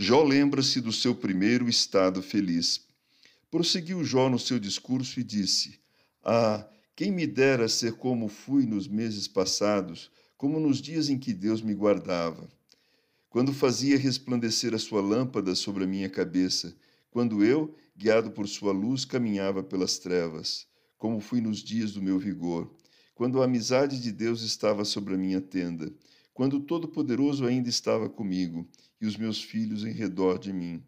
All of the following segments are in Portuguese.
Jó lembra-se do seu primeiro estado feliz. Prosseguiu Jó no seu discurso e disse: Ah, quem me dera ser como fui nos meses passados, como nos dias em que Deus me guardava. Quando fazia resplandecer a sua lâmpada sobre a minha cabeça, quando eu, guiado por sua luz, caminhava pelas trevas, como fui nos dias do meu vigor, quando a amizade de Deus estava sobre a minha tenda, quando o Todo-Poderoso ainda estava comigo e os meus filhos em redor de mim,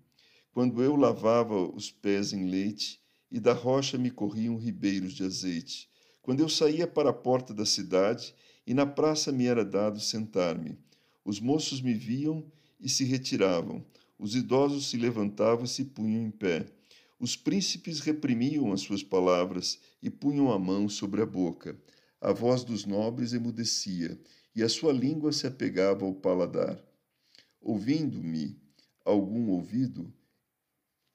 quando eu lavava os pés em leite e da rocha me corriam ribeiros de azeite, quando eu saía para a porta da cidade e na praça me era dado sentar-me. Os moços me viam e se retiravam, os idosos se levantavam e se punham em pé. Os príncipes reprimiam as suas palavras e punham a mão sobre a boca. A voz dos nobres emudecia e a sua língua se apegava ao paladar. Ouvindo-me algum ouvido,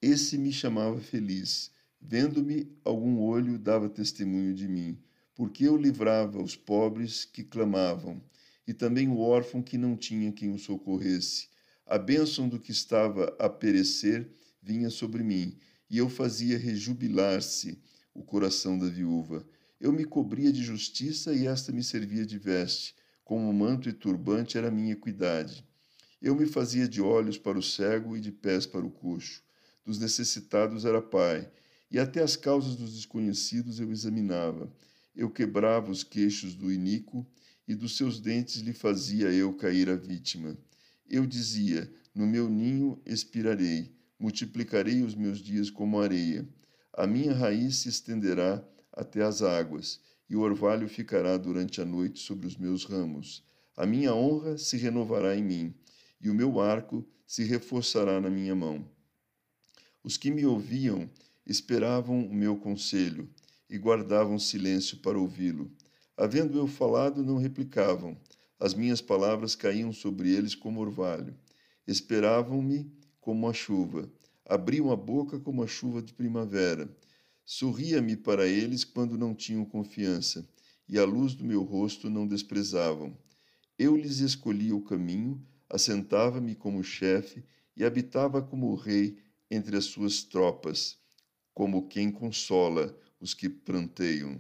esse me chamava feliz. Vendo-me, algum olho dava testemunho de mim, porque eu livrava os pobres que clamavam, e também o órfão que não tinha quem o socorresse. A bênção do que estava a perecer vinha sobre mim, e eu fazia rejubilar-se o coração da viúva. Eu me cobria de justiça e esta me servia de veste como manto e turbante era minha equidade. Eu me fazia de olhos para o cego e de pés para o coxo. Dos necessitados era pai, e até as causas dos desconhecidos eu examinava. Eu quebrava os queixos do iníquo, e dos seus dentes lhe fazia eu cair a vítima. Eu dizia: No meu ninho expirarei, multiplicarei os meus dias como areia. A minha raiz se estenderá até as águas, e o orvalho ficará durante a noite sobre os meus ramos. A minha honra se renovará em mim, e o meu arco se reforçará na minha mão. Os que me ouviam esperavam o meu conselho e guardavam silêncio para ouvi-lo. Havendo eu falado, não replicavam. As minhas palavras caíam sobre eles como orvalho. Esperavam-me como a chuva. Abriam a boca como a chuva de primavera. Sorria-me para eles quando não tinham confiança, e a luz do meu rosto não desprezavam. Eu lhes escolhia o caminho, assentava-me como chefe e habitava como rei entre as suas tropas, como quem consola os que pranteiam.